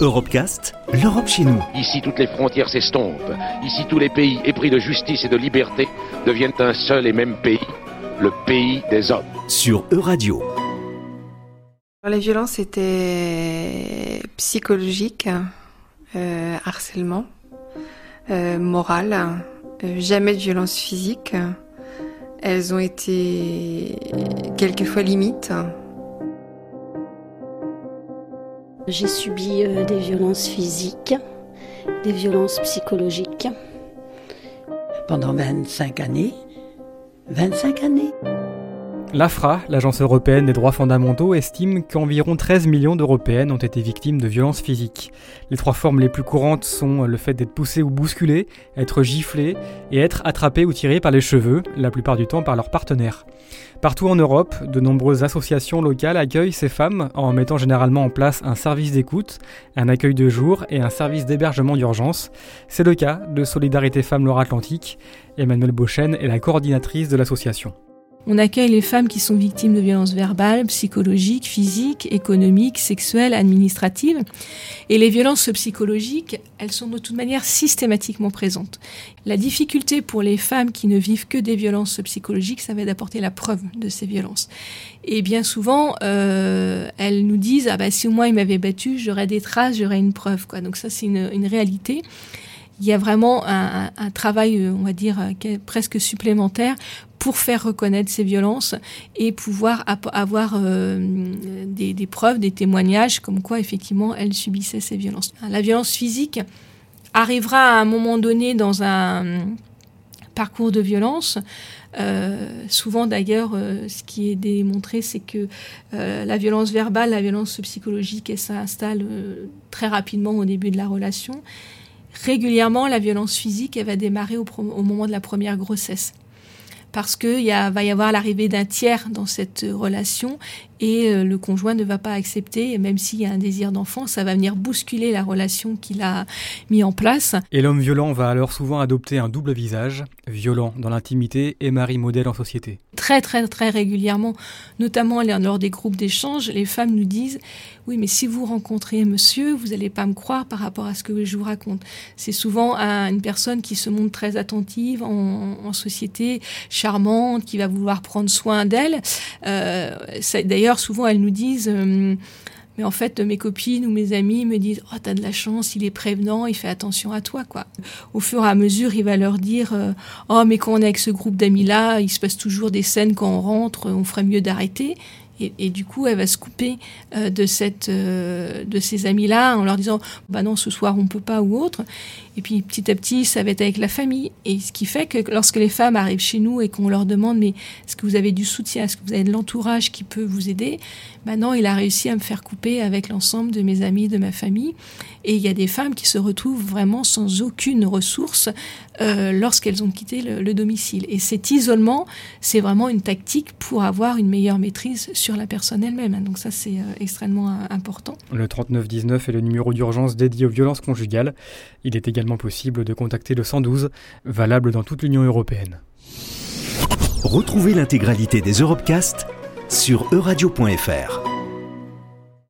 Europecast, l'Europe chez nous. Ici, toutes les frontières s'estompent. Ici, tous les pays épris de justice et de liberté deviennent un seul et même pays, le pays des hommes. Sur Euradio. Les violences étaient psychologiques, euh, harcèlement, euh, moral, euh, jamais de violence physique. Elles ont été quelquefois limites. J'ai subi euh, des violences physiques, des violences psychologiques. Pendant 25 années. 25 années. L'AFRA, l'Agence européenne des droits fondamentaux, estime qu'environ 13 millions d'Européennes ont été victimes de violences physiques. Les trois formes les plus courantes sont le fait d'être poussé ou bousculé, être giflé et être attrapé ou tiré par les cheveux, la plupart du temps par leur partenaire. Partout en Europe, de nombreuses associations locales accueillent ces femmes en mettant généralement en place un service d'écoute, un accueil de jour et un service d'hébergement d'urgence. C'est le cas de Solidarité Femmes Loire-Atlantique. Emmanuelle Beauchesne est la coordinatrice de l'association. On accueille les femmes qui sont victimes de violences verbales, psychologiques, physiques, économiques, sexuelles, administratives. Et les violences psychologiques, elles sont de toute manière systématiquement présentes. La difficulté pour les femmes qui ne vivent que des violences psychologiques, ça va être d'apporter la preuve de ces violences. Et bien souvent, euh, elles nous disent ah bah si au moins il m'avait battu, j'aurais des traces, j'aurais une preuve quoi. Donc ça c'est une, une réalité il y a vraiment un, travail, euh, on va dire, euh, presque supplémentaire pour faire reconnaître ces violences et pouvoir avoir euh, des, preuves, des témoignages comme quoi effectivement elles subissaient ces violences. La violence physique arrivera à un moment donné dans un parcours de violence. Souvent d'ailleurs, ce qui est démontré, c'est que la violence verbale, la violence psychologique, elle s'installe très rapidement au début de la relation régulièrement, la violence physique, elle va démarrer au, moment de la première grossesse. Parce qu'il va y avoir l'arrivée d'un tiers dans cette relation et euh, le conjoint ne va pas accepter, et même s'il y a un désir d'enfant, ça va venir bousculer la relation qu'il a mis en place. Et l'homme violent va alors souvent adopter un double visage, violent dans l'intimité et mari modèle en société. Très très très régulièrement, notamment lors des groupes d'échange, les femmes nous disent oui, mais si vous rencontrez monsieur, vous n'allez pas me croire par rapport à ce que je vous raconte. C'est souvent une personne qui se montre très attentive en, en société, charmante, qui va vouloir prendre soin d'elle. Euh, D'ailleurs, souvent, elles nous disent, euh, mais en fait, mes copines ou mes amis me disent, oh, t'as de la chance, il est prévenant, il fait attention à toi, quoi. Au fur et à mesure, il va leur dire, euh, oh, mais quand on est avec ce groupe d'amis-là, il se passe toujours des scènes quand on rentre, on ferait mieux d'arrêter. Et, du coup, elle va se couper euh, de cette, de ces amis-là en leur disant, bah non, ce soir on peut pas ou autre. Et puis petit à petit, ça va être avec la famille. Et ce qui fait que lorsque les femmes arrivent chez nous et qu'on leur demande, mais est-ce que vous avez du soutien, est-ce que vous avez de l'entourage qui peut vous aider? Maintenant, il a réussi à me faire couper avec l'ensemble de mes amis, de ma famille. Et il y a des femmes qui se retrouvent vraiment sans aucune ressource euh, lorsqu'elles ont quitté le, le, domicile. Et cet isolement, c'est vraiment une tactique pour avoir une meilleure maîtrise sur la personne elle-même. Donc ça, c'est euh, extrêmement euh, important. Le 3919 est le numéro d'urgence dédié aux violences conjugales. Il est également possible de contacter le 112, valable dans toute l'Union européenne. Retrouvez l'intégralité des Europecast sur euradio.fr.